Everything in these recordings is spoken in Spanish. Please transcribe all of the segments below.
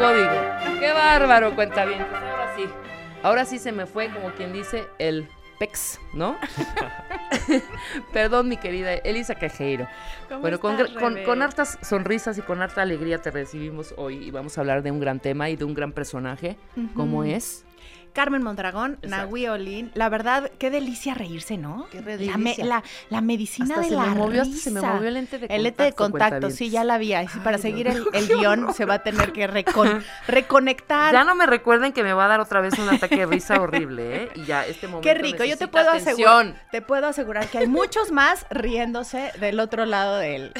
código. ¡Qué bárbaro, cuenta bien! Ahora sí. Ahora sí se me fue, como quien dice, el pex, ¿no? Perdón, mi querida Elisa Cajeiro. Bueno, con, con, hartas sonrisas y con harta alegría te recibimos hoy y vamos a hablar de un gran tema y de un gran personaje, como es Carmen Mondragón, Nahui Olin. La verdad, qué delicia reírse, ¿no? Qué delicia. La, la, medicina de se la me movió, risa. Se me movió el lente de contacto. El lente de contacto, sí, ya la vi. para seguir el, guion se va a tener que reconectar. Ya no me recuerden que me va a dar otra vez un ataque de risa horrible, ¿eh? Y ya, este momento Qué rico, yo te puedo asegurar, te puedo asegurar que hay muchos más riéndose del otro lado del,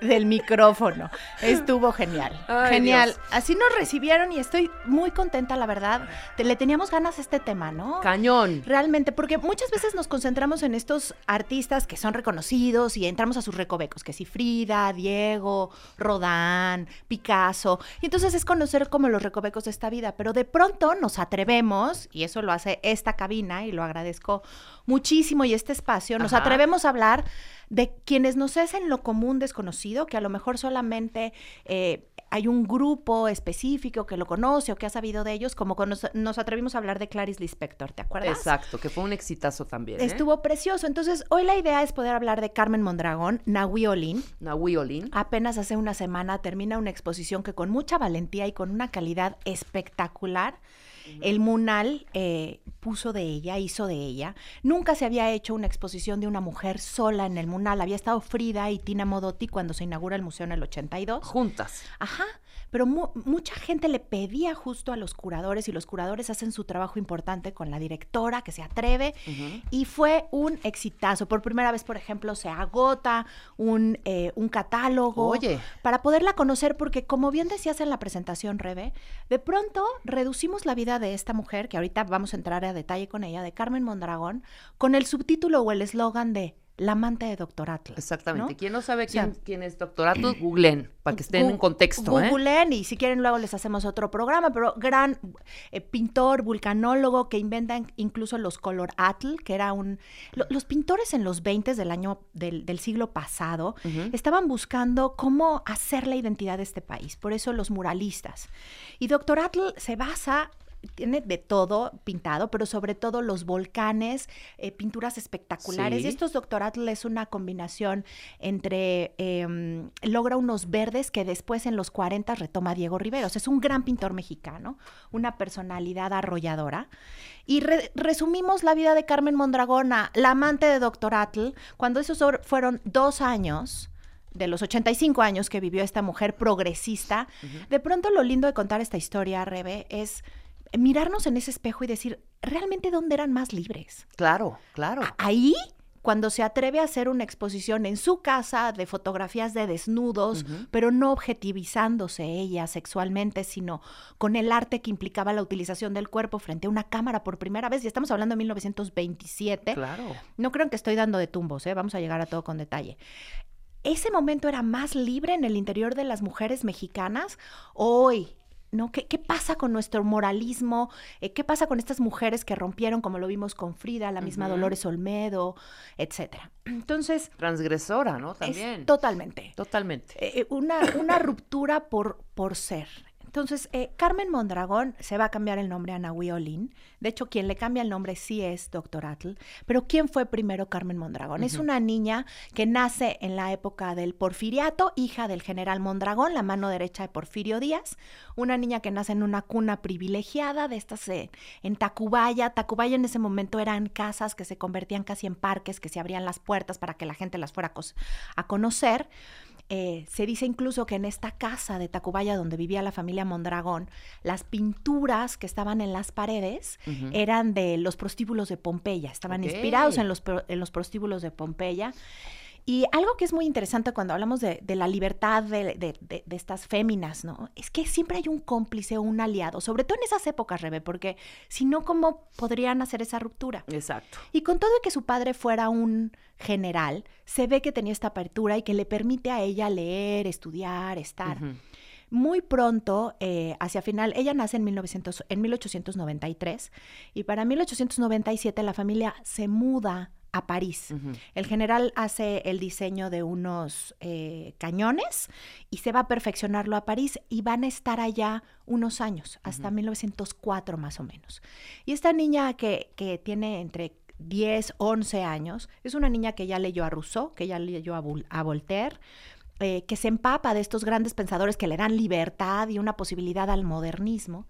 del micrófono. Estuvo genial. genial. Así nos recibieron y estoy muy contenta, la verdad. Te, le teníamos ganas a este tema, ¿no? Cañón. Realmente, porque muchas veces nos concentramos en estos artistas que son reconocidos y entramos a sus recovecos, que si Frida, Diego, Rodán, Picasso. Y entonces es conocer como los recovecos de esta vida, pero de pronto nos atrevemos, y eso lo hace esta cabina, y lo agradezco muchísimo, y este espacio, nos atrevemos a hablar de quienes nos hacen lo común desconocido, que a lo mejor solamente eh, hay un grupo específico que lo conoce o que ha sabido de ellos, como nos, nos atrevimos a hablar de Clarice Lispector, ¿te acuerdas? Exacto, que fue un exitazo también. ¿eh? Estuvo precioso. Entonces, hoy la idea es poder hablar de Carmen Mondragón, Nahui Olin. Nahui Olin. Apenas hace una semana termina una exposición que con mucha valentía y con una calidad espectacular el Munal eh, puso de ella, hizo de ella. Nunca se había hecho una exposición de una mujer sola en el Munal. Había estado Frida y Tina Modotti cuando se inaugura el museo en el 82. Juntas. Ajá pero mucha gente le pedía justo a los curadores y los curadores hacen su trabajo importante con la directora que se atreve y fue un exitazo. Por primera vez, por ejemplo, se agota un, eh, un catálogo Oye. para poderla conocer porque como bien decías en la presentación, Rebe, de pronto reducimos la vida de esta mujer, que ahorita vamos a entrar a detalle con ella, de Carmen Mondragón, con el subtítulo o el eslogan de la amante de Doctor Atlas. Exactamente. ¿Quién no sabe quién, quién es Doctor Atlas? Googleen, para que estén en contexto. ¿eh? Googleen y si quieren luego les hacemos otro programa, pero gran eh, pintor, vulcanólogo que inventa incluso los color atl, que era un... los pintores en los 20 del año, del, siglo pasado, estaban buscando cómo hacer la identidad de este país, por eso los muralistas. Y Doctor Atl se basa tiene de todo pintado, pero sobre todo los volcanes, eh, pinturas espectaculares. Y estos doctoratos es una combinación entre, em, logra unos verdes que después en los 40 retoma Diego Riveros. Es un gran pintor mexicano, una personalidad arrolladora. Y resumimos la vida de Carmen Mondragona, la amante de Doctor Atl, cuando esos fueron dos años de los 85 años que vivió esta mujer progresista. De pronto lo lindo de contar esta historia, Rebe, es mirarnos en ese espejo y decir, ¿realmente dónde eran más libres? Claro, claro. Ahí, cuando se atreve a hacer una exposición en su casa de fotografías de desnudos, pero no objetivizándose ella sexualmente, sino con el arte que implicaba la utilización del cuerpo frente a una cámara por primera vez, y estamos hablando de 1927. Claro. No creo que estoy dando de tumbos, ¿eh? vamos a llegar a todo con detalle ese momento era más libre en el interior de las mujeres mexicanas. Hoy, ¿no? ¿Qué, pasa con nuestro moralismo? Eh, ¿Qué pasa con estas mujeres que rompieron, como lo vimos con Frida, la misma Dolores Olmedo, etcétera? Entonces... Transgresora, ¿no? También. totalmente. Totalmente. Eh, eh, una, una ruptura por, por ser. Entonces, eh, Carmen Mondragón se va a cambiar el nombre a Nahui Olin. De hecho, quien le cambia el nombre sí es Doctor Atl. Pero ¿quién fue primero Carmen Mondragón? Es una niña que nace en la época del porfiriato, hija del general Mondragón, la mano derecha de Porfirio Díaz. Una niña que nace en una cuna privilegiada de estas eh, en Tacubaya. Tacubaya en ese momento eran casas que se convertían casi en parques, que se abrían las puertas para que la gente las fuera a conocer. Eh, se dice incluso que en esta casa de Tacubaya donde vivía la familia Mondragón, las pinturas que estaban en las paredes eran de los prostíbulos de Pompeya, estaban inspirados en los, en los prostíbulos de Pompeya. Y algo que es muy interesante cuando hablamos de, la libertad de, estas féminas, ¿no? Es que siempre hay un cómplice o un aliado, sobre todo en esas épocas, Rebe, porque si no, ¿cómo podrían hacer esa ruptura? Exacto. Y con todo que su padre fuera un general, se ve que tenía esta apertura y que le permite a ella leer, estudiar, estar. Muy pronto, eh, hacia final, ella nace en, 1900, en 1893 y para 1897 la familia se muda a París. El general hace el diseño de unos eh, cañones y se va a perfeccionarlo a París y van a estar allá unos años, hasta 1904 más o menos. Y esta niña que, que tiene entre 10, 11 años, es una niña que ya leyó a Rousseau, que ya leyó a, Voltaire, eh, que se empapa de estos grandes pensadores que le dan libertad y una posibilidad al modernismo.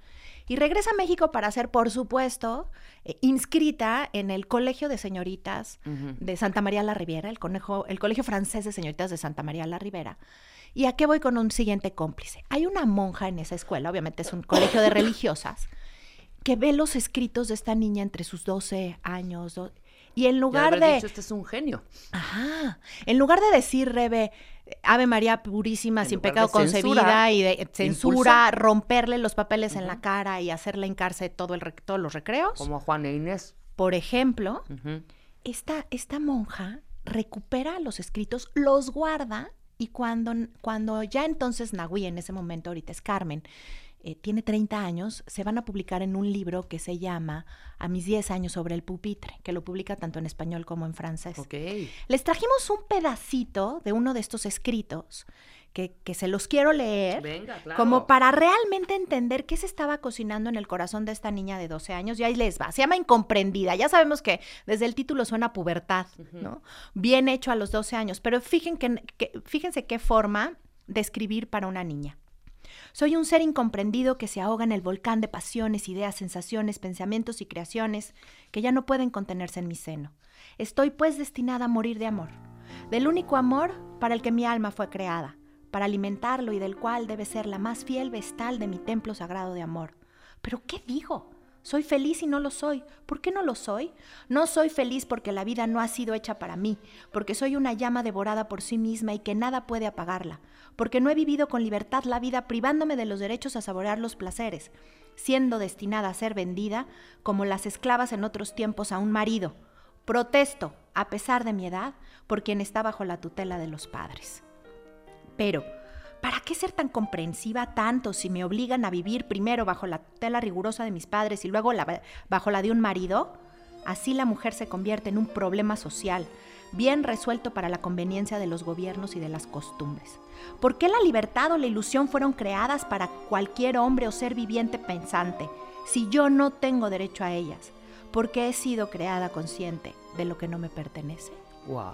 Y regresa a México para ser, por supuesto, eh, inscrita en el Colegio de Señoritas de Santa María la Ribera, el, el Colegio Francés de Señoritas de Santa María la Ribera. ¿Y a qué voy con un siguiente cómplice? Hay una monja en esa escuela, obviamente es un colegio de religiosas, que ve los escritos de esta niña entre sus 12 años. Y en lugar de... Dicho, este es un genio. Ajá. En lugar de decir, Rebe, Ave María purísima, sin pecado concebida y de censura, romperle los papeles en la cara y hacerle hincarse todo el, todos los recreos. Como Juan e Inés. Por ejemplo, esta, esta monja recupera los escritos, los guarda y cuando, cuando ya entonces Nahui, en ese momento, ahorita es Carmen, eh, tiene 30 años, se van a publicar en un libro que se llama A mis 10 años sobre el pupitre, que lo publica tanto en español como en francés. Les trajimos un pedacito de uno de estos escritos que, que se los quiero leer, como para realmente entender qué se estaba cocinando en el corazón de esta niña de 12 años. Y ahí les va, se llama Incomprendida. Ya sabemos que desde el título suena pubertad, ¿no? Bien hecho a los 12 años, pero fíjense, que, fíjense qué forma de escribir para una niña. Soy un ser incomprendido que se ahoga en el volcán de pasiones, ideas, sensaciones, pensamientos y creaciones que ya no pueden contenerse en mi seno. Estoy pues destinada a morir de amor, del único amor para el que mi alma fue creada, para alimentarlo y del cual debe ser la más fiel vestal de mi templo sagrado de amor. Pero ¿qué digo? Soy feliz y no lo soy. ¿Por qué no lo soy? No soy feliz porque la vida no ha sido hecha para mí, porque soy una llama devorada por sí misma y que nada puede apagarla, porque no he vivido con libertad la vida privándome de los derechos a saborear los placeres, siendo destinada a ser vendida como las esclavas en otros tiempos a un marido. Protesto, a pesar de mi edad, por quien está bajo la tutela de los padres. Pero, ¿Para qué ser tan comprensiva tanto si me obligan a vivir primero bajo la tela rigurosa de mis padres y luego bajo la de un marido? Así la mujer se convierte en un problema social, bien resuelto para la conveniencia de los gobiernos y de las costumbres. ¿Por qué la libertad o la ilusión fueron creadas para cualquier hombre o ser viviente pensante, si yo no tengo derecho a ellas? Porque he sido creada consciente de lo que no me pertenece. ¡Wow!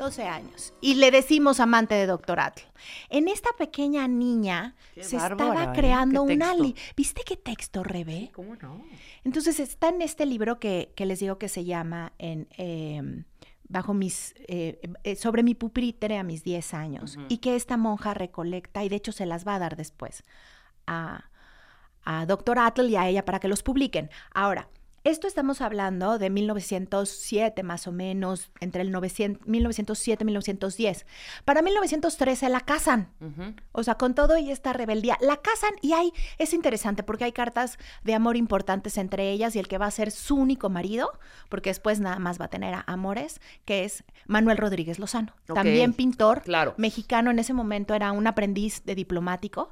12 años. Y le decimos amante de Doctor Atl. En esta pequeña niña se estaba ¿eh? creando un ali. ¿Viste qué texto, Rebe? ¿Cómo no? Entonces está en este libro que, les digo que se llama en, em, bajo mis, eh, eh, sobre mi pupitre a mis 10 años y que esta monja recolecta y de hecho se las va a dar después a, a Doctor Atl y a ella para que los publiquen. Ahora, esto estamos hablando de 1907 más o menos, entre el 1907 y 1910. Para 1913 la casan. O sea, con todo y esta rebeldía, la casan y hay, es interesante porque hay cartas de amor importantes entre ellas y el que va a ser su único marido, porque después nada más va a tener a amores, que es Manuel Rodríguez Lozano. También pintor, claro. mexicano en ese momento, era un aprendiz de diplomático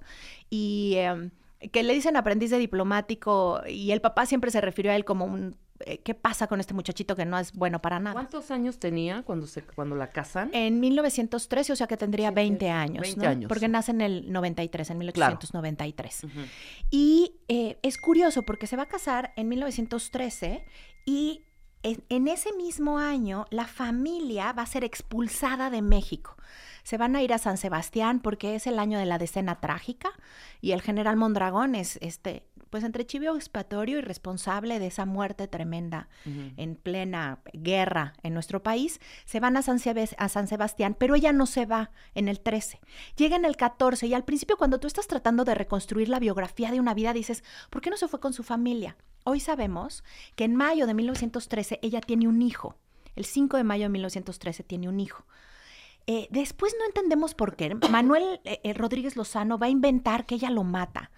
y... Em, que le dicen aprendiz de diplomático y el papá siempre se refirió a él como un eh, ¿qué pasa con este muchachito que no es bueno para nada? ¿Cuántos años tenía cuando se cuando la casan? En 1913, o sea que tendría 20 años, 20 años. Porque nace en el 93, en 1893. Y eh, es curioso porque se va a casar en 1913 y en ese mismo año la familia va a ser expulsada de México se van a ir a San Sebastián porque es el año de la decena trágica y el general Mondragón es este pues entre chivo expiatorio y responsable de esa muerte tremenda en plena guerra en nuestro país, se van a San, a San, Sebastián, pero ella no se va en el 13. Llega en el 14 y al principio cuando tú estás tratando de reconstruir la biografía de una vida dices, ¿por qué no se fue con su familia? Hoy sabemos que en mayo de 1913 ella tiene un hijo. El 5 de mayo de 1913 tiene un hijo. Eh, después no entendemos por qué. Manuel eh, eh, Rodríguez Lozano va a inventar que ella lo mata.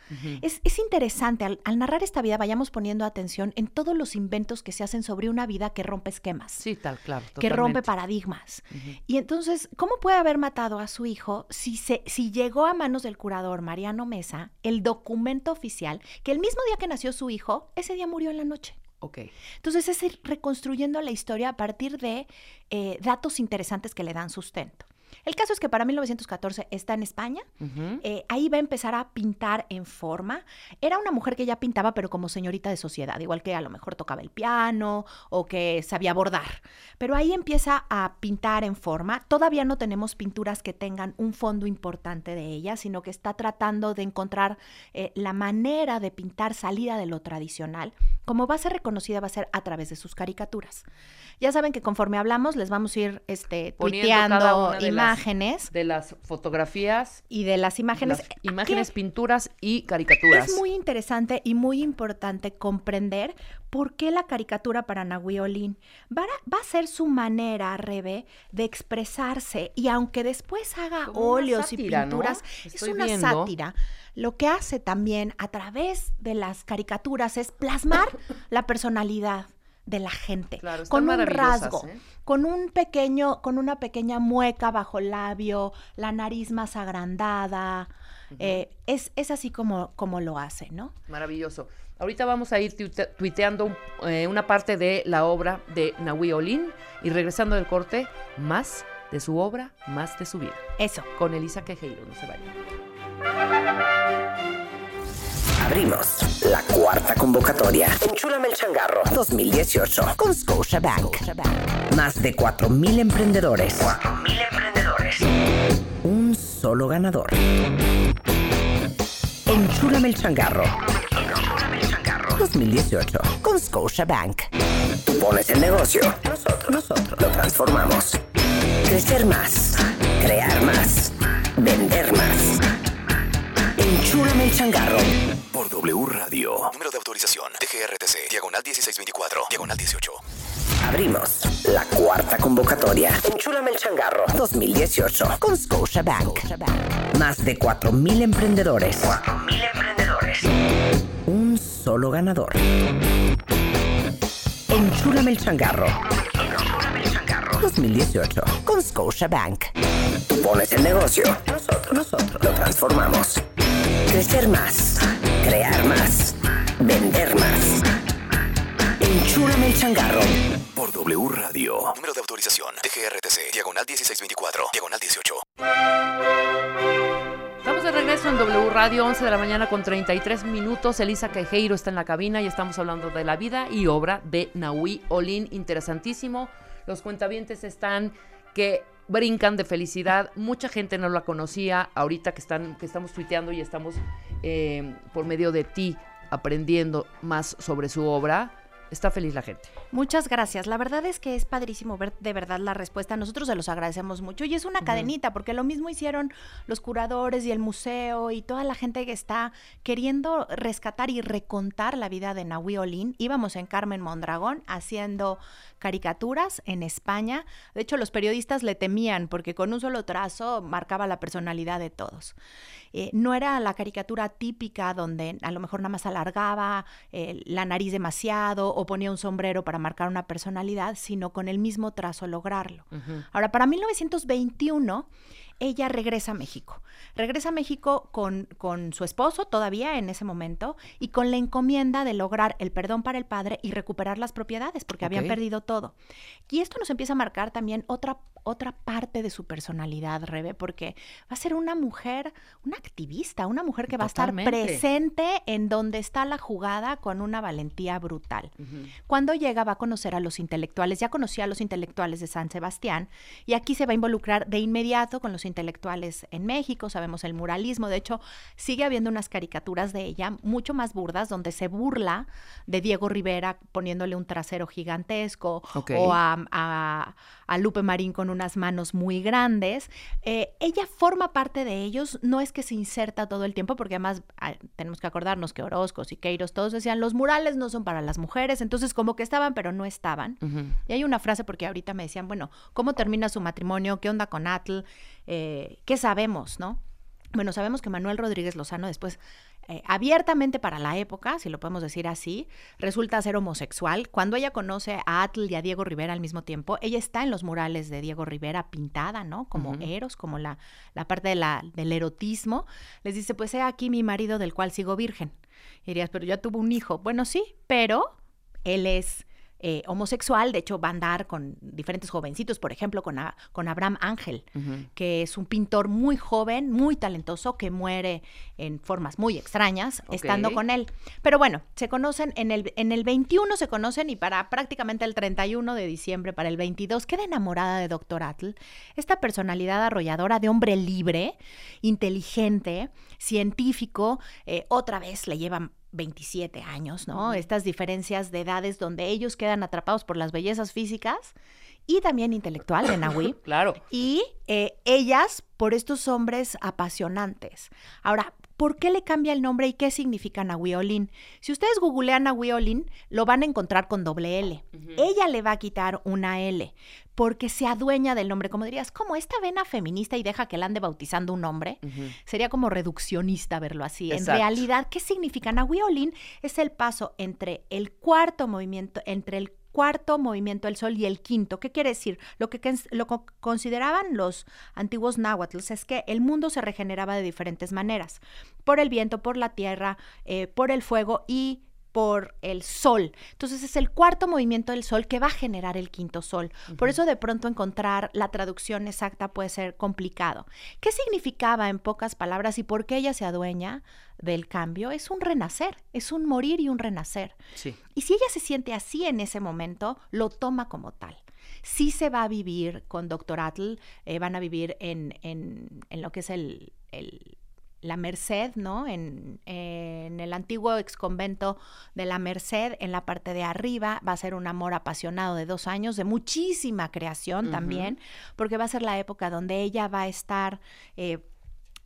es, interesante, al, narrar esta vida vayamos poniendo atención en todos los inventos que se hacen sobre una vida que rompe esquemas. Sí, tal, claro. Que rompe paradigmas. Y entonces, ¿cómo puede haber matado a su hijo si, se, si llegó a manos del curador Mariano Mesa el documento oficial que el mismo día que nació su hijo, ese día murió en la noche? Ok. Entonces es ir reconstruyendo la historia a partir de eh, datos interesantes que le dan sustento. El caso es que para 1914 está en España, eh, ahí va a empezar a pintar en forma. Era una mujer que ya pintaba, pero como señorita de sociedad, igual que a lo mejor tocaba el piano o que sabía bordar. Pero ahí empieza a pintar en forma. Todavía no tenemos pinturas que tengan un fondo importante de ella, sino que está tratando de encontrar eh, la manera de pintar salida de lo tradicional. Como va a ser reconocida, va a ser a través de sus caricaturas. Ya saben que conforme hablamos les vamos a ir este, tuiteando imágenes. de las fotografías. Y de las imágenes. imágenes, pinturas y caricaturas. Es muy interesante y muy importante comprender por qué la caricatura para Nahui Olin va a, va a ser su manera, Rebe, de expresarse. Y aunque después haga óleos y pinturas, es una sátira. Lo que hace también a través de las caricaturas es plasmar la personalidad de la gente, con un rasgo, ¿eh? con un pequeño, con una pequeña mueca bajo el labio, la nariz más agrandada. Eh, es, es, así como, como lo hace, ¿no? Maravilloso. Ahorita vamos a ir tuiteando eh, una parte de la obra de Nahui Olin y regresando del corte, más de su obra, más de su vida. Eso. Con Elisa Quejeiro, no se vayan. Abrimos la cuarta convocatoria. Enchúlame el changarro 2018 con Scotiabank. Más de 4.000 emprendedores. 4.000 emprendedores. Un solo ganador. Enchúlame el changarro. El changarro 2018 con Scotiabank. Tú pones el negocio. Nosotros, nosotros lo transformamos. Crecer más. Crear más. Vender más. Enchúlame el changarro por W Radio. Número de autorización TGRTC, diagonal 1624, diagonal 18. Abrimos la cuarta convocatoria. Enchúlame el changarro 2018 con Scotiabank. Más de 4.000 emprendedores. 4.000 emprendedores. Un solo ganador. Enchúlame el changarro. Enchúlame el changarro 2018 con Scotiabank. Tú pones el negocio. Nosotros, nosotros lo transformamos. Crecer más Crear más. Vender más. Enchúrame el changarro. Por W Radio. Número de autorización. TGRTC. Diagonal 1624. Diagonal 18. Estamos de regreso en W Radio, 11 de la mañana con 33 minutos. Elisa Quejeiro está en la cabina y estamos hablando de la vida y obra de Nahui Olin. Interesantísimo. Los cuentavientes están que brincan de felicidad. Mucha gente no la conocía. Ahorita que, están, que estamos tuiteando y estamos eh, por medio de ti aprendiendo más sobre su obra, está feliz la gente. Muchas gracias. La verdad es que es padrísimo ver de verdad la respuesta. Nosotros se los agradecemos mucho. Y es una cadenita, porque lo mismo hicieron los curadores y el museo y toda la gente que está queriendo rescatar y recontar la vida de Nahui Olin. Íbamos en Carmen Mondragón haciendo caricaturas en España. De hecho, los periodistas le temían porque con un solo trazo marcaba la personalidad de todos. Eh, no era la caricatura típica donde a lo mejor nada más alargaba eh, la nariz demasiado o ponía un sombrero para marcar una personalidad, sino con el mismo trazo lograrlo. Ahora, para 1921 ella regresa a México. Regresa a México con, con, su esposo todavía en ese momento y con la encomienda de lograr el perdón para el padre y recuperar las propiedades porque habían perdido todo. Y esto nos empieza a marcar también otra, otra parte de su personalidad, Rebe, porque va a ser una mujer, una activista, una mujer que va a estar presente en donde está la jugada con una valentía brutal. Cuando llega va a conocer a los intelectuales, ya conocía a los intelectuales de San Sebastián y aquí se va a involucrar de inmediato con los intelectuales en México, sabemos el muralismo, de hecho sigue habiendo unas caricaturas de ella mucho más burdas donde se burla de Diego Rivera poniéndole un trasero gigantesco o a, Lupe Marín con unas manos muy grandes. Eh, ella forma parte de ellos, no es que se inserta todo el tiempo, porque además tenemos que acordarnos que Orozco, Siqueiros, todos decían, los murales no son para las mujeres, entonces como que estaban, pero no estaban. Y hay una frase, porque ahorita me decían, bueno, ¿cómo termina su matrimonio? ¿Qué onda con Atl? Eh, ¿qué sabemos, no? Bueno, sabemos que Manuel Rodríguez Lozano después, eh, abiertamente para la época, si lo podemos decir así, resulta ser homosexual. Cuando ella conoce a Atl y a Diego Rivera al mismo tiempo, ella está en los murales de Diego Rivera pintada, ¿no? Como Eros, como la, la parte de la, del erotismo. Les dice, pues he aquí mi marido del cual sigo virgen. Y dirías, pero ya tuvo un hijo. Bueno, sí, pero él es eh, homosexual, de hecho va a andar con diferentes jovencitos, por ejemplo, con, a- con Abraham Ángel, que es un pintor muy joven, muy talentoso, que muere en formas muy extrañas estando con él. Pero bueno, se conocen en el, en el 21, se conocen y para prácticamente el 31 de diciembre, para el 22, queda enamorada de Dr. Atle, esta personalidad arrolladora de hombre libre, inteligente, científico, eh, otra vez le llevan 27 años, ¿no? Estas diferencias de edades donde ellos quedan atrapados por las bellezas físicas y también intelectual de Nahui. Claro. Y eh, ellas por estos hombres apasionantes. Ahora, ¿por qué le cambia el nombre y qué significa Nahui Olin? Si ustedes googlean Nahui Olin, lo van a encontrar con doble L. Ella le va a quitar una L porque se adueña del nombre. Como dirías, como esta vena feminista y deja que la ande bautizando un nombre. Sería como reduccionista verlo así. Exacto. En realidad, ¿qué significa? Nahui Olin es el paso entre el cuarto movimiento, entre el cuarto movimiento del sol y el quinto. ¿Qué quiere decir? Lo que lo co- consideraban los antiguos náhuatls es que el mundo se regeneraba de diferentes maneras, por el viento, por la tierra, eh, por el fuego y por el sol. Entonces es el cuarto movimiento del sol que va a generar el quinto sol. Por eso de pronto encontrar la traducción exacta puede ser complicado. ¿Qué significaba en pocas palabras y por qué ella se adueña del cambio? Es un renacer, es un morir y un renacer. Sí. Y si ella se siente así en ese momento, lo toma como tal. Sí se va a vivir con Dr. Atle, eh, van a vivir en, en- en lo que es el, el- la Merced, ¿no? En, en el antiguo exconvento de la Merced, en la parte de arriba, va a ser un amor apasionado de dos años, de muchísima creación también, porque va a ser la época donde ella va a estar... eh,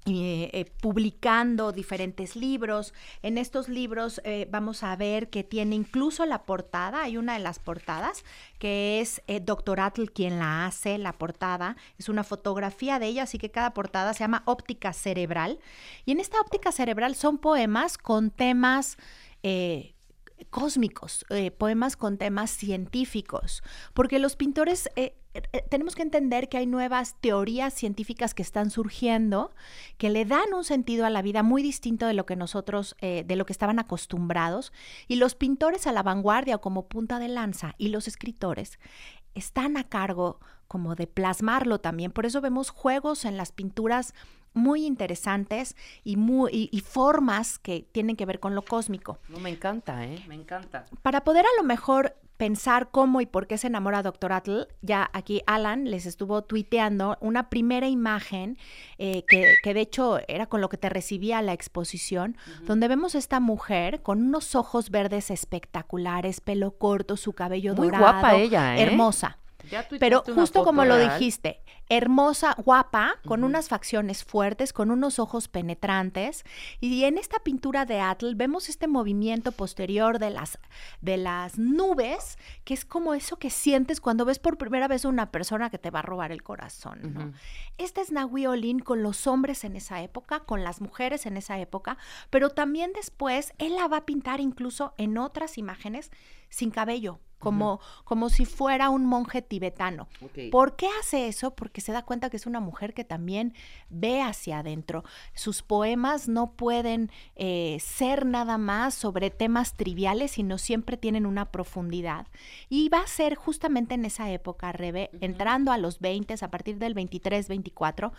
eh, eh, publicando diferentes libros. En estos libros eh, vamos a ver que tiene incluso la portada, hay una de las portadas que es eh, Dr. Atle quien la hace, la portada, es una fotografía de ella, así que cada portada se llama óptica cerebral. Y en esta óptica cerebral son poemas con temas... cósmicos, eh, poemas con temas científicos, porque los pintores eh, eh, tenemos que entender que hay nuevas teorías científicas que están surgiendo que le dan un sentido a la vida muy distinto de lo que nosotros, de lo que estaban acostumbrados, y los pintores a la vanguardia o como punta de lanza y los escritores están a cargo como de plasmarlo también. Por eso vemos juegos en las pinturas muy interesantes y, muy, y, y formas que tienen que ver con lo cósmico. No, me encanta, ¿eh? Me encanta. Para poder a lo mejor pensar cómo y por qué se enamora Dr. Atle, ya aquí Alan les estuvo tuiteando una primera imagen eh, que, que de hecho era con lo que te recibía la exposición, donde vemos a esta mujer con unos ojos verdes espectaculares, pelo corto, su cabello Muy dorado. guapa ella, ¿eh? Hermosa. Ya Pero justo como lo dijiste, hermosa, guapa, con unas facciones fuertes, con unos ojos penetrantes. Y en esta pintura de Atle vemos este movimiento posterior de las, de las nubes, que es como eso que sientes cuando ves por primera vez a una persona que te va a robar el corazón. ¿no? Esta es Nahui Olin con los hombres en esa época, con las mujeres en esa época, pero también después él la va a pintar incluso en otras imágenes sin cabello. Como, como si fuera un monje tibetano. ¿Por qué hace eso? Porque se da cuenta que es una mujer que también ve hacia adentro. Sus poemas no pueden eh, ser nada más sobre temas triviales, sino siempre tienen una profundidad. Y va a ser justamente en esa época, Rebe, entrando a los 20, a partir del 23, 24,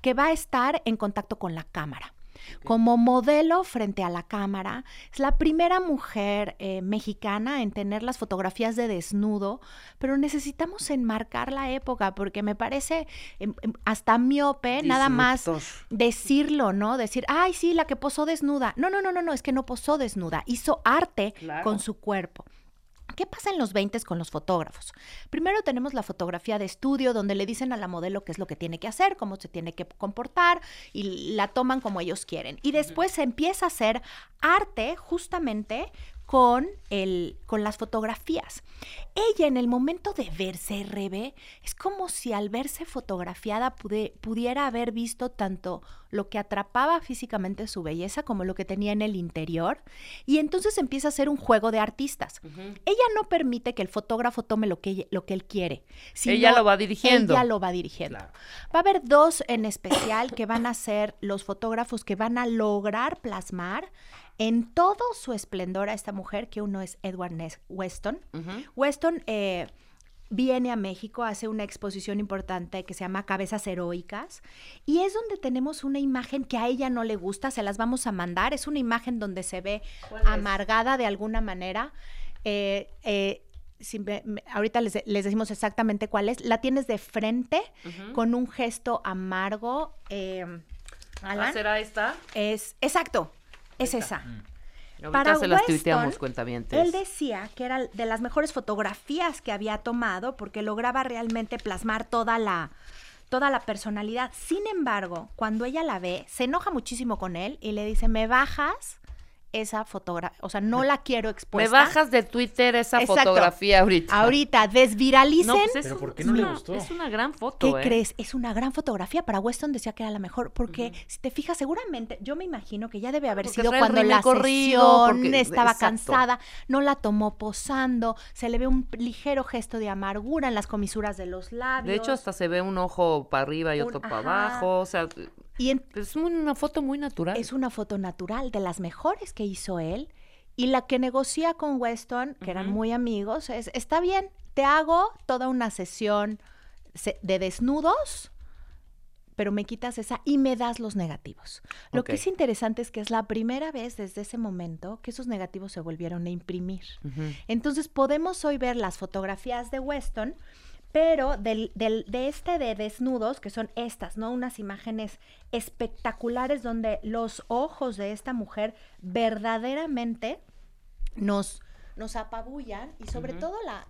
que va a estar en contacto con la cámara. Como modelo frente a la cámara, es la primera mujer eh, mexicana en tener las fotografías de desnudo, pero necesitamos enmarcar la época porque me parece em, em, hasta miope nada más decirlo, ¿no? Decir, ay, sí, la que posó desnuda. No, no, no, no, no, es que no posó desnuda, hizo arte Claro. con su cuerpo. ¿Qué pasa en los 20 con los fotógrafos? Primero tenemos la fotografía de estudio donde le dicen a la modelo qué es lo que tiene que hacer, cómo se tiene que comportar y la toman como ellos quieren. Y después se empieza a hacer arte justamente con, el, con las fotografías. Ella en el momento de verse, Rebe, es como si al verse fotografiada pude- pudiera haber visto tanto lo que atrapaba físicamente su belleza como lo que tenía en el interior. Y entonces empieza a ser un juego de artistas. Ella no permite que el fotógrafo tome lo que, lo que él quiere. sino Ella lo va dirigiendo. Ella lo va dirigiendo. Claro. Va a haber dos en especial que van a ser los fotógrafos que van a lograr plasmar en todo su esplendor a esta mujer, que uno es Edward Ness Weston. Weston eh, viene a México, hace una exposición importante que se llama Cabezas Heroicas, y es donde tenemos una imagen que a ella no le gusta, se las vamos a mandar, es una imagen donde se ve amargada de alguna manera. Eh, eh, si me- me- ahorita les, les decimos exactamente cuál es. La tienes de frente con un gesto amargo. eh, Alan, Ah, ¿Será esta? es exacto, es esa. Ahorita Para se las Weston. Él decía que era de las mejores fotografías que había tomado porque lograba realmente plasmar toda la toda la personalidad. Sin embargo, cuando ella la ve, se enoja muchísimo con él y le dice, "Me bajas esa fotografía, o sea, no la quiero Me expuesta." bajas de Twitter esa Exacto. fotografía ahorita. Ahorita desviralicen. No, pues es, ¿Pero por qué es no le una- gustó? Es una gran foto, ¿Qué ¿eh? crees? Es una gran fotografía. Para Weston decía que era la mejor, porque si te fijas, seguramente, yo me imagino que ya debe haber Porque sido cuando la corrido, sesión porque- estaba exacto. cansada, no la tomó posando, se le ve un ligero gesto de amargura en las comisuras de los labios. De hecho, hasta se ve un ojo para arriba y Un- otro para ajá. abajo. O sea, y en- es una foto muy natural. es una foto natural de las mejores que hizo él. Y la que negocia con Weston, que eran muy amigos, es, está bien, te hago toda una sesión se- de desnudos, pero me quitas esa y me das los negativos. Lo que es interesante es que es la primera vez desde ese momento que esos negativos se volvieron a imprimir. Entonces podemos hoy ver las fotografías de Weston, pero del, del- de este de desnudos, que son estas, ¿no? Unas imágenes espectaculares donde los ojos de esta mujer verdaderamente nos, nos apabullan y sobre todo la,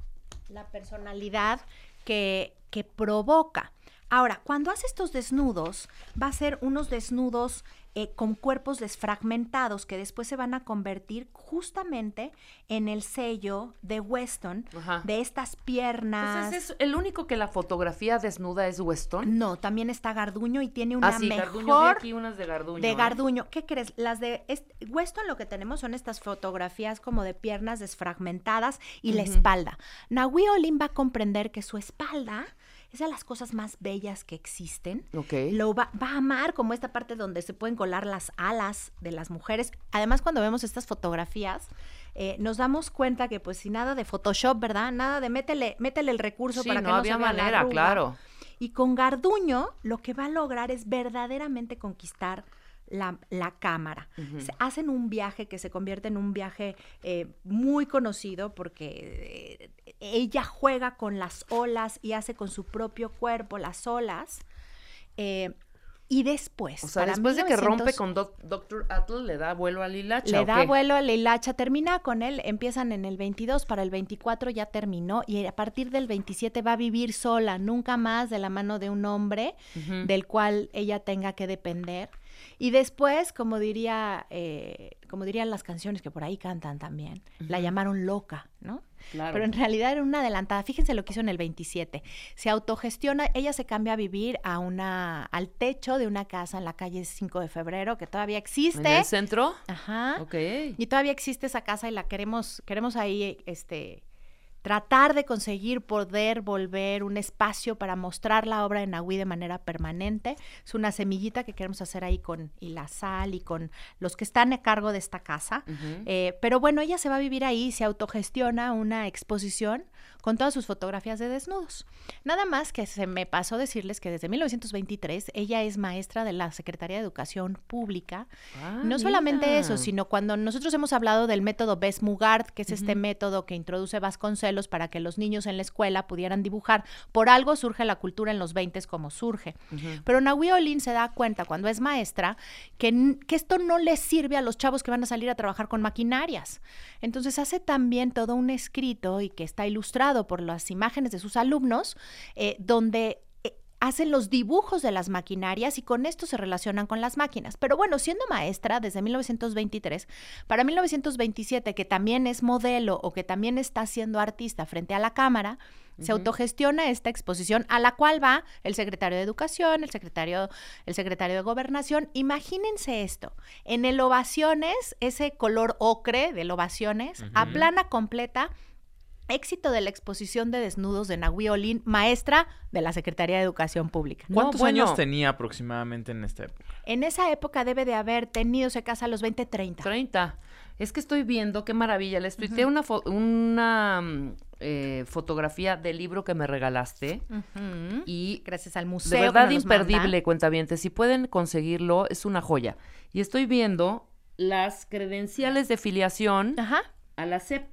la personalidad que, que provoca. Ahora, cuando hace estos desnudos, va a ser unos desnudos eh, con cuerpos desfragmentados que después se van a convertir justamente en el sello de Weston, Ajá. de estas piernas. Entonces, es el único que la fotografía desnuda es Weston. No, también está Garduño y tiene una Ah, sí, mejor Garduño. Aquí unas de Garduño. de ¿eh? Garduño. ¿Qué crees? Las de est- Weston lo que tenemos son estas fotografías como de piernas desfragmentadas y la espalda. Nahui Olin va a comprender que su espalda es de las cosas más bellas que existen. Lo va, va a amar como esta parte donde se pueden colar las alas de las mujeres. Además, cuando vemos estas fotografías, eh, nos damos cuenta que pues sin nada de Photoshop, ¿verdad? Nada de métele, métele el recurso Sí, para no que no había se vea manera, claro. Y con Garduño lo que va a lograr es verdaderamente conquistar la, la cámara. Se hacen un viaje que se convierte en un viaje eh, muy conocido porque eh, ella juega con las olas y hace con su propio cuerpo las olas. eh, y después, O sea, para después de que rompe 1900 con Doc- Dr. Atle, le da vuelo al hilacha. le ¿o da qué? vuelo a la hilacha, termina con él, empiezan en el 22, para el 24 ya terminó y a partir del 27 va a vivir sola, nunca más de la mano de un hombre del cual ella tenga que depender. Y después, como diría, eh, como dirían las canciones que por ahí cantan también, la llamaron loca, ¿no? Claro. Pero en realidad era una adelantada. Fíjense lo que hizo en el 27. Se autogestiona, ella se cambia a vivir a una, al techo de una casa en la calle 5 de febrero, que todavía ¿En existe. el centro? Ajá. Ok. Y todavía existe esa casa y la queremos, queremos ahí, este, tratar de conseguir poder volver un espacio para mostrar la obra de Nahui de manera permanente. Es una semillita que queremos hacer ahí con y la sal y con los que están a cargo de esta casa. Eh, pero bueno, ella se va a vivir ahí, se autogestiona una exposición con todas sus fotografías de desnudos. Nada más que se me pasó decirles que desde 1923 ella es maestra de la Secretaría de Educación Pública. Ah, no solamente eso, sino cuando nosotros hemos hablado del método Best-Mugard, que es este método que introduce Vasconcelos para que los niños en la escuela pudieran dibujar. Por algo surge la cultura en los 20 como surge. Pero Nahui Olin se da cuenta cuando es maestra que, que esto no les sirve a los chavos que van a salir a trabajar con maquinarias. Entonces hace también todo un escrito y que está ilustrado por las imágenes de sus alumnos, eh, donde eh, hacen los dibujos de las maquinarias y con esto se relacionan con las máquinas. Pero bueno, siendo maestra desde 1923, para 1927, que también es modelo o que también está siendo artista frente a la cámara, se autogestiona esta exposición a la cual va el secretario de Educación, el secretario, el secretario de Gobernación. Imagínense esto, en el Ovaciones, ese color ocre del Ovaciones, a plana completa, Éxito de la exposición de desnudos de Nahui Olin, maestra de la Secretaría de Educación Pública. No, ¿Cuántos bueno. años tenía aproximadamente en esta época? En esa época debe de haber tenido, se casa a los 20, 30. 30. Es que estoy viendo, qué maravilla. Les tuiteé una, fo- una mm, eh, fotografía del libro que me regalaste. Ujú. Y Gracias al de museo. que verdad imperdible, cuentavientes. Si pueden conseguirlo, es una joya. Y estoy viendo las credenciales de filiación Ajá. a la SEP,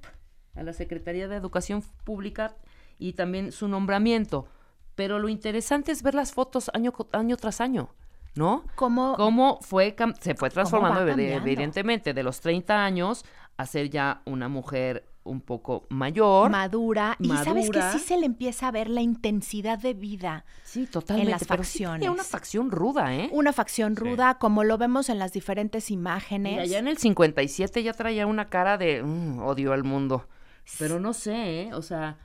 a la Secretaría de Educación Pública, y también su nombramiento. Pero lo interesante es ver las fotos año, año tras año, ¿no? Como cómo fue se fue transformando evidentemente de los 30 años a ser ya una mujer un poco mayor. madura. Y sabes que sí se le empieza a ver la intensidad de vida. sí, totalmente. las pero sí facciones. una facción ruda, ¿eh? Una facción Sí. ruda, como lo vemos en las diferentes Y imágenes. allá en el 57 ya traía una cara de "Mm, odio al mundo. Pero no sé, ¿eh? O sea,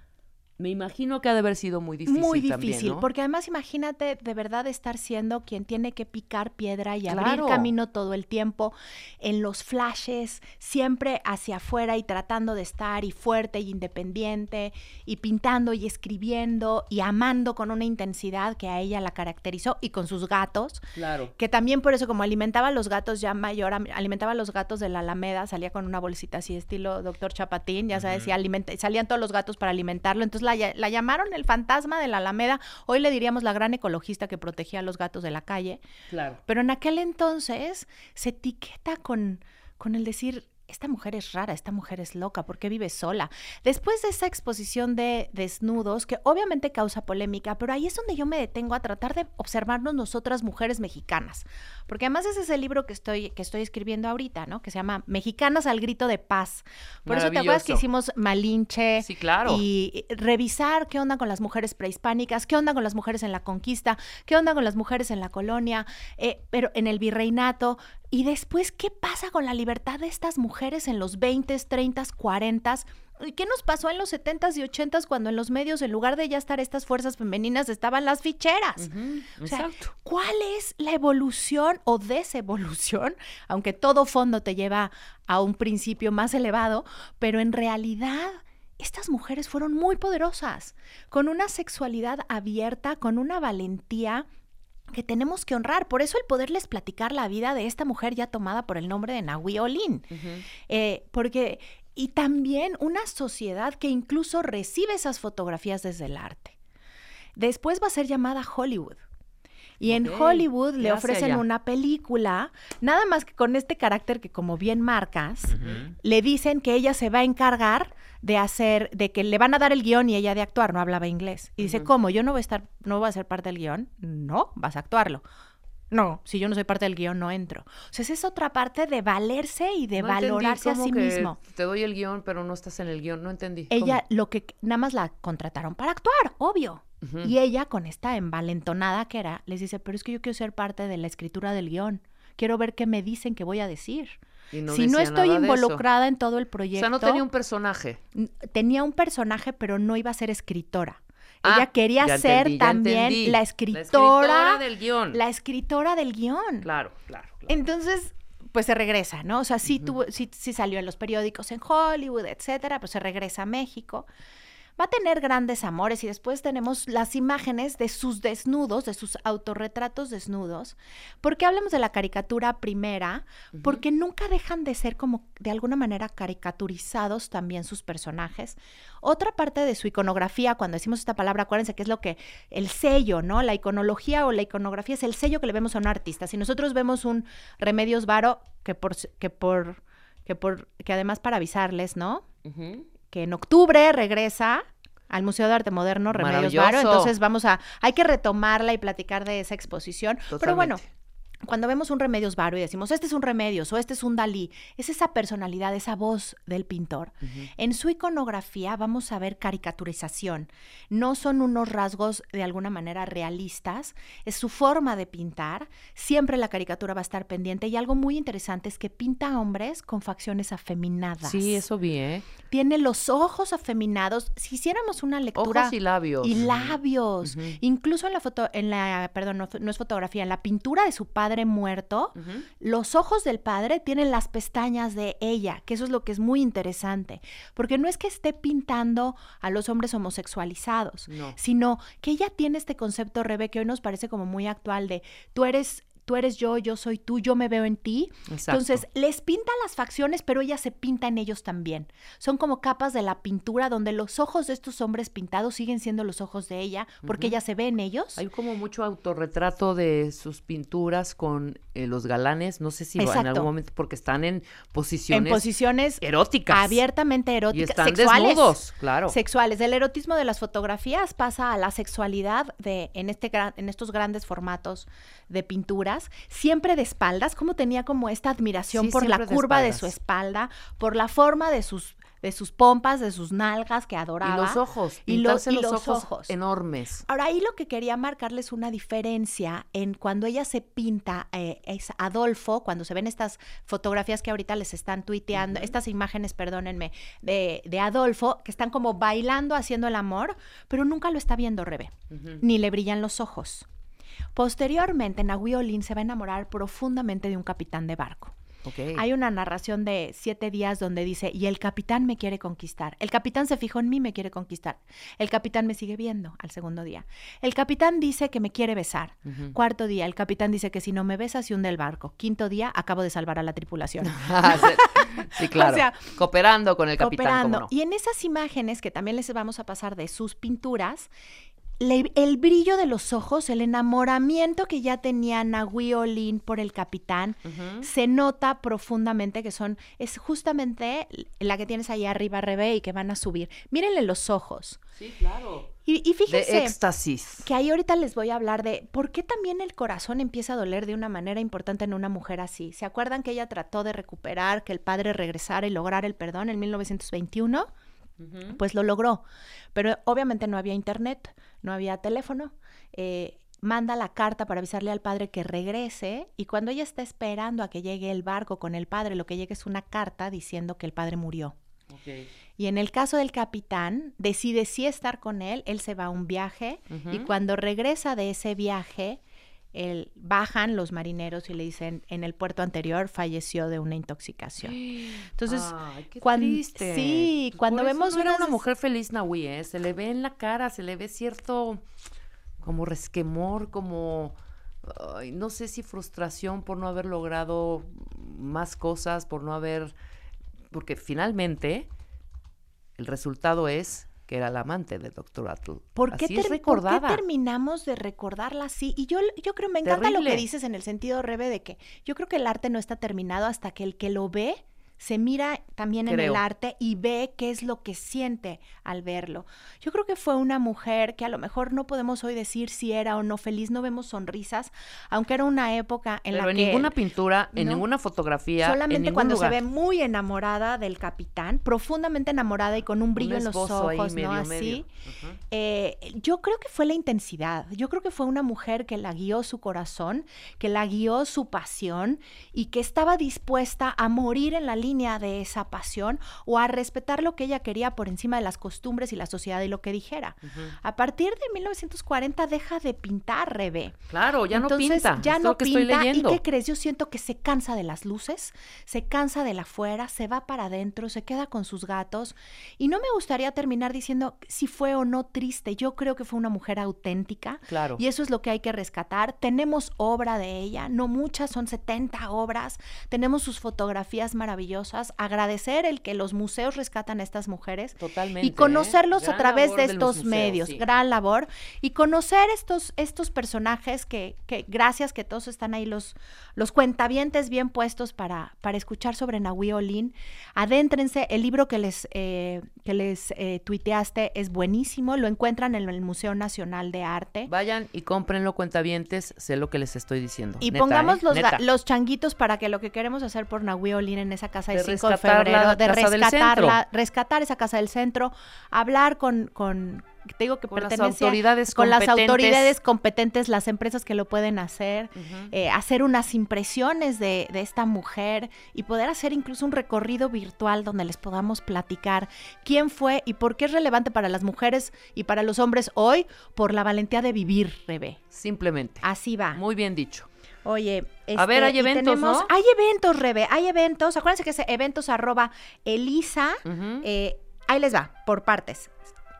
me imagino que ha de haber sido muy difícil. Muy también, difícil, ¿no? porque además imagínate de verdad estar siendo quien tiene que picar piedra y abrir Claro. camino todo el tiempo en los flashes, siempre hacia afuera y tratando de estar y fuerte y independiente y pintando y escribiendo y amando con una intensidad que a ella la caracterizó y con sus gatos, Claro. que también por eso como alimentaba a los gatos ya mayor, alimentaba a los gatos de la Alameda, salía con una bolsita así estilo doctor Chapatín, ya sabes, y alimenta- salían todos los gatos para alimentarlo, entonces la, lla- la llamaron el fantasma de la Alameda, hoy le diríamos la gran ecologista que protegía a los gatos de la calle, Claro. pero en aquel entonces se etiqueta con, con el decir, esta mujer es rara, esta mujer es loca, ¿por qué vive sola? Después de esa exposición de desnudos, que obviamente causa polémica, pero ahí es donde yo me detengo a tratar de observarnos nosotras mujeres mexicanas. Porque además ese es el libro que estoy, que estoy escribiendo ahorita, ¿no? Que se llama Mexicanas al grito de paz. Por eso te acuerdas que hicimos Malinche. Sí, claro. Y y revisar qué onda con las mujeres prehispánicas, qué onda con las mujeres en la conquista, qué onda con las mujeres en la colonia, eh, pero en el virreinato. Y después, ¿qué pasa con la libertad de estas mujeres en los 20, 30, 40? ¿Y qué nos pasó en los 70s y 80s cuando en los medios, en lugar de ya estar estas fuerzas femeninas, estaban las ficheras? O sea, Exacto. ¿cuál es la evolución o desevolución? Aunque todo fondo te lleva a un principio más elevado, pero en realidad estas mujeres fueron muy poderosas, con una sexualidad abierta, con una valentía que tenemos que honrar. Por eso el poderles platicar la vida de esta mujer ya tomada por el nombre de Nahui Olin. Eh, porque, y también una sociedad que incluso recibe esas fotografías desde el arte. Después va a ser llamada Hollywood. Y en Hollywood le ¿qué hace ofrecen allá? una película, nada más que con este carácter que como bien marcas, le dicen que ella se va a encargar de hacer, de que le van a dar el guion y ella de actuar, no hablaba inglés. Y dice, ¿cómo? ¿Yo no voy a estar, no voy a ser parte del guion? No, vas a actuarlo. No, si yo no soy parte del guion, no entro. O sea, esa es otra parte de valerse y de No valorarse a ¿cómo sí que mismo. Te doy el guion, pero no estás en el guion. No entendí. Ella, ¿Cómo? lo que nada más la contrataron para actuar, obvio. Y ella, con esta envalentonada que era, les dice, pero es que yo quiero ser parte de la escritura del guion. Quiero ver qué me dicen que voy a decir. No si no estoy involucrada en todo el O proyecto. sea, no tenía un personaje. tenía un personaje, pero no iba a ser escritora. Ah, Ella quería ser entendí, también la La escritora, escritora del guion. la escritora del guion. Claro, claro. claro. Entonces, pues se regresa, ¿no? O sea, sí, tuvo, sí, sí salió en los periódicos en Hollywood, etcétera, pues se regresa a México. Va a tener grandes amores y después tenemos las imágenes de sus desnudos, de sus autorretratos desnudos. ¿Por qué hablamos de la caricatura primera? Porque nunca dejan de ser como de alguna manera caricaturizados también sus personajes. Otra parte de su iconografía, cuando decimos esta palabra, acuérdense que es lo que, el sello, ¿no? La iconología o la iconografía es el sello que le vemos a un artista. Si nosotros vemos un Remedios Varo, que por, que por, que por, que además para avisarles, ¿no? Que en octubre regresa al Museo de Arte Moderno Remedios Varo, entonces vamos a, hay que retomarla y platicar de esa exposición. Pero bueno. Cuando vemos un Remedios Varo y decimos, este es un Remedios o este es un Dalí, es esa personalidad, esa voz del pintor. En su iconografía vamos a ver caricaturización. No son unos rasgos de alguna manera realistas, es su forma de pintar. Siempre la caricatura va a estar pendiente y algo muy interesante es que pinta a hombres con facciones afeminadas. Sí, eso vi, ¿eh? Tiene los ojos afeminados. Si hiciéramos una lectura Ojos y labios. y labios. Incluso en la foto, en la, perdón, no, no es fotografía, en la pintura de su padre padre muerto, los ojos del padre tienen las pestañas de ella, que eso es lo que es muy interesante, porque no es que esté pintando a los hombres homosexualizados, No. sino que ella tiene este concepto, Rebe, que hoy nos parece como muy actual de tú eres... Tú eres yo, yo soy tú, yo me veo en ti. Exacto. Entonces, les pinta las facciones, pero ella se pinta en ellos también. Son como capas de la pintura donde los ojos de estos hombres pintados siguen siendo los ojos de ella, porque ella se ve en ellos. Hay como mucho autorretrato de sus pinturas con eh, los galanes, no sé si en Exacto. algún momento, porque están en en posiciones posiciones eróticas. abiertamente Y eróticas, están sexuales. desnudos, claro. Sexuales. Del erotismo de las fotografías pasa a la sexualidad de en este gran- en estos grandes formatos de siempre de espaldas, como tenía como esta admiración Sí, por la de curva de, su espalda, por la forma de sus de sus pompas, de sus nalgas que y adoraba. los ojos, y, lo- y los, los ojos, ojos. enormes. Ahora, ahí lo que quería marcarles una diferencia en cuando ella se pinta, eh, es Adolfo, cuando se ven estas fotografías que ahorita les están tuiteando, estas imágenes, perdónenme, de, de Adolfo, que están como bailando, haciendo el amor, pero nunca lo está viendo Rebe, ni le brillan los ojos. Posteriormente, Nahui Olin se va a enamorar profundamente de un capitán de barco. Hay una narración de siete días donde dice, y el capitán me quiere conquistar. El capitán se fijó en mí, me quiere conquistar. El capitán me sigue viendo al segundo día. El capitán dice que me quiere besar. Cuarto día, el capitán dice que si no me besa, se hunde el barco. Quinto día, acabo de salvar a la tripulación. Ah, sí, claro. sea, Cooperando con el capitán, Cooperando. Y en esas imágenes que también les vamos a pasar de sus pinturas, le- el brillo de los ojos, el enamoramiento que ya tenía Nahui Olin por el capitán, se nota profundamente que son, es justamente la que tienes ahí arriba, Rebe, y que van a subir. Mírenle los ojos. Sí, claro. Y, y De fíjense éxtasis. que ahí ahorita les voy a hablar de por qué también el corazón empieza a doler de una manera importante en una mujer así. ¿Se acuerdan que ella trató de recuperar, que el padre regresara y lograr el perdón en 1921? Pues lo logró. Pero obviamente no había internet, no había teléfono. eh, manda la carta para avisarle al padre que regrese y cuando ella está esperando a que llegue el barco con el padre, lo que llega es una carta diciendo que el padre murió. Y en el caso del capitán, decide sí estar con él, él se va a un viaje y cuando regresa de ese viaje, él- bajan los marineros y le dicen, en el puerto anterior falleció de una intoxicación. Entonces, Ay, qué cuan- triste. sí, Pues cuando vemos no era una mujer feliz Nahui, ¿eh? Se le ve en la cara, se le ve cierto como resquemor, como ay, no sé si frustración por no haber logrado más cosas, por no haber porque finalmente el resultado es que era la amante del doctor Atle. ¿Por qué, Así es ter- por qué recordada. terminamos de recordarla así? Y yo, yo creo, me encanta lo que dices en el sentido, Rebe, de que yo creo que el arte no está terminado hasta que el que lo ve se mira también en el arte y ve qué es lo que siente al verlo. Yo creo que fue una mujer que a lo mejor no podemos hoy decir si era o no feliz, no vemos sonrisas, aunque era una época en Pero la en que ninguna pintura, en ninguna fotografía, en solamente ningún cuando lugar. se ve muy enamorada del capitán, profundamente enamorada y con un brillo en los ojos, medio, ¿no? medio. Así. Eh, yo creo que fue la intensidad. Yo creo que fue una mujer que la guió su corazón, que la guió su pasión y que estaba dispuesta a morir en la línea de esa pasión o a respetar lo que ella quería por encima de las costumbres y la sociedad y lo que dijera. A partir de 1940 deja de pintar, Rebe. Claro, ya Entonces, no pinta. Ya es no lo que pinta. estoy leyendo. ¿Y qué crees? Yo siento que se cansa de las luces, se cansa de la afuera, se va para adentro, se queda con sus gatos. Y no me gustaría terminar diciendo si fue o no triste. Yo creo que fue una mujer auténtica. Claro. Y eso es lo que hay que rescatar. Tenemos obra de ella, no muchas, son 70 obras. Tenemos sus fotografías maravillosas. Agradecer el que los museos rescatan a estas mujeres. Totalmente, Y conocerlos ¿eh? a través de estos museos, medios. sí. Gran labor. Y conocer estos, estos personajes que, que gracias que todos están ahí los, los cuentavientes bien puestos para, para escuchar sobre Nahui Olin. Adéntrense, el libro que les, eh, que les eh, tuiteaste es buenísimo, lo encuentran en el Museo Nacional de Arte. Vayan y cómprenlo, cuentavientes, sé lo que les estoy diciendo. Y Neta, pongamos ¿eh? los, Neta. los changuitos para que lo que queremos hacer por Nahui Olin en esa casa De del 5 de febrero, la de casa rescatarla, rescatar esa casa del centro, hablar con, con te digo que Con las autoridades con las competentes. autoridades competentes, las empresas que lo pueden hacer, eh, hacer unas impresiones de, de esta mujer y poder hacer incluso un recorrido virtual donde les podamos platicar quién fue y por qué es relevante para las mujeres y para los hombres hoy por la valentía de vivir, Rebe. Simplemente. Así va. Muy bien dicho. Oye, A ver, este, hay y eventos, tenemos- ¿no? Hay eventos, Rebe, hay eventos. Acuérdense que es eventos arroba Elisa. Ujú. eh, ahí les va, por partes.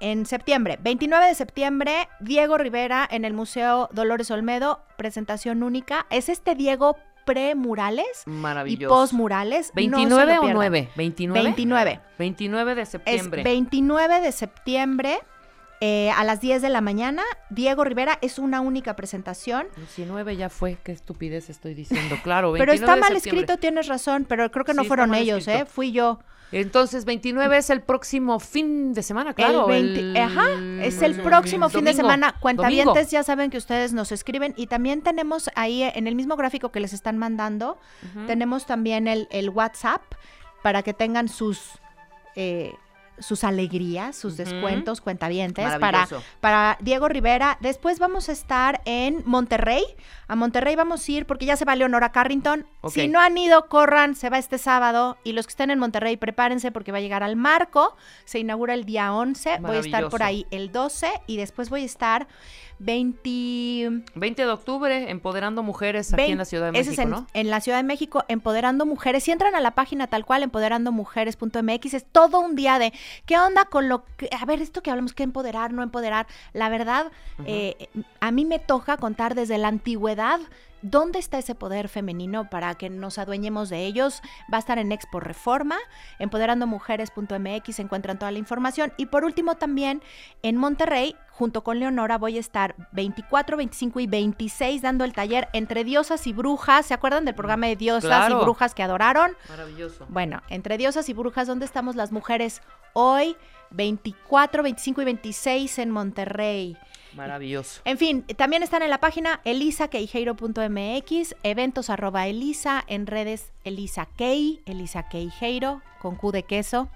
En septiembre, 29 de septiembre, Diego Rivera en el Museo Dolores Olmedo, presentación única. Es este Diego pre-murales y Maravilloso. post-murales. No se lo 29 o pierdan. 9? 29. 29. 29 de Es septiembre. 29 de septiembre eh, a las 10 de la mañana. Diego Rivera es una única presentación. 19 ya fue, qué estupidez estoy diciendo, claro. Pero 29 está mal escrito, tienes razón, pero creo que no Sí, fueron ellos, escrito. ¿eh? Fui yo. Entonces, 29 es el próximo fin de semana, claro. el 20 ajá, es el próximo fin de semana. Cuentavientes domingo. ya saben que ustedes nos escriben y también tenemos ahí eh, en el mismo gráfico que les están mandando, tenemos también el, el WhatsApp para que tengan sus eh, sus alegrías, sus descuentos, cuentavientes para, para Diego Rivera. Después vamos a estar en Monterrey. A Monterrey vamos a ir porque ya se va Leonora Carrington. Si no han ido, corran, se va este sábado. Y los que estén en Monterrey, prepárense porque va a llegar al marco. Se inaugura el día 11. Voy a estar por ahí el 12 y después voy a estar 20... 20 de octubre, Empoderando Mujeres aquí en la Ciudad de Ese México, es en, ¿no? en la Ciudad de México, Empoderando Mujeres. Si entran a la página tal cual, empoderandomujeres.mx, es todo un día de qué onda con lo que, a ver, esto que hablamos, que empoderar, no empoderar. La verdad, eh, a mí me toca contar desde la antigüedad. ¿Dónde está ese poder femenino para que nos adueñemos de ellos? Va a estar en Expo Reforma, empoderandomujeres.mx, encuentran toda la información. Y por último también en Monterrey, junto con Leonora, voy a estar 24, 25 y 26 dando el taller entre diosas y brujas. ¿Se acuerdan del programa de diosas Claro. y brujas que adoraron? Maravilloso. Bueno, entre diosas y brujas, ¿dónde estamos las mujeres hoy? 24, 25 y 26 en Monterrey. Maravilloso. En fin, también están en la página elisaqueijeiro.mx, eventos arroba elisa, en redes Elisa Kei, Elisa Queijeiro, con Q de queso.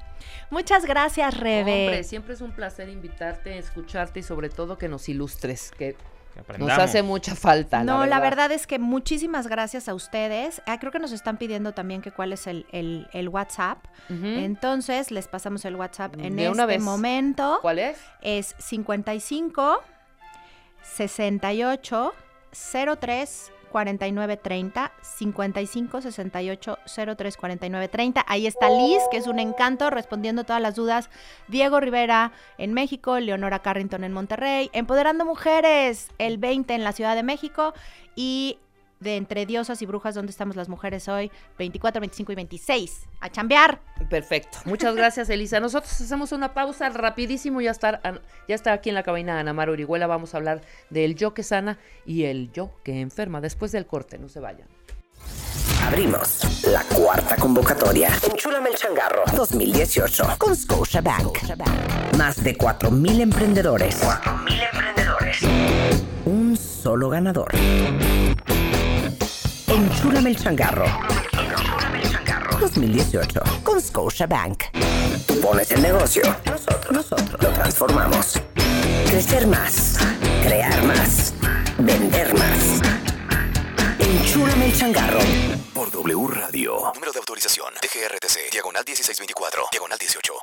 Muchas gracias, Rebe. Hombre, siempre es un placer invitarte, escucharte y sobre todo que nos ilustres, que Que nos hace mucha falta. No, la verdad. es que muchísimas gracias a ustedes. Ah, creo que nos están pidiendo también que cuál es el, el- el WhatsApp. Entonces, les pasamos el WhatsApp en De este vez. momento. ¿Cuál es? Es 55 68 03 49 30 55 68 03 49 30 ahí está Liz que es un encanto respondiendo todas las dudas. Diego Rivera en México. Leonora Carrington en Monterrey. Empoderando Mujeres el 20 en la Ciudad de México. Y de Entre Diosas y Brujas donde estamos las mujeres hoy 24 25 y 26 a chambear Perfecto. Muchas gracias, Elisa. Nosotros hacemos una pausa rapidísimo. Ya está, ya está aquí en la cabina Ana Mara Orihuela. Vamos a hablar del yo que sana y el yo que enferma. Después del corte, no se vayan. Abrimos la cuarta convocatoria. Enchúlame el changarro 2018 con Scotiabank. Más de 4.000 emprendedores. 4.000 emprendedores. Un solo ganador. Enchúlame el changarro. 2018 con Scotiabank. Tú pones el negocio. Nosotros, nosotros lo transformamos. Crecer más. Crear más. Vender más. Enchúlame el changarro. Por W Radio. Número de autorización. DGRTC. Diagonal 1624. Diagonal 18.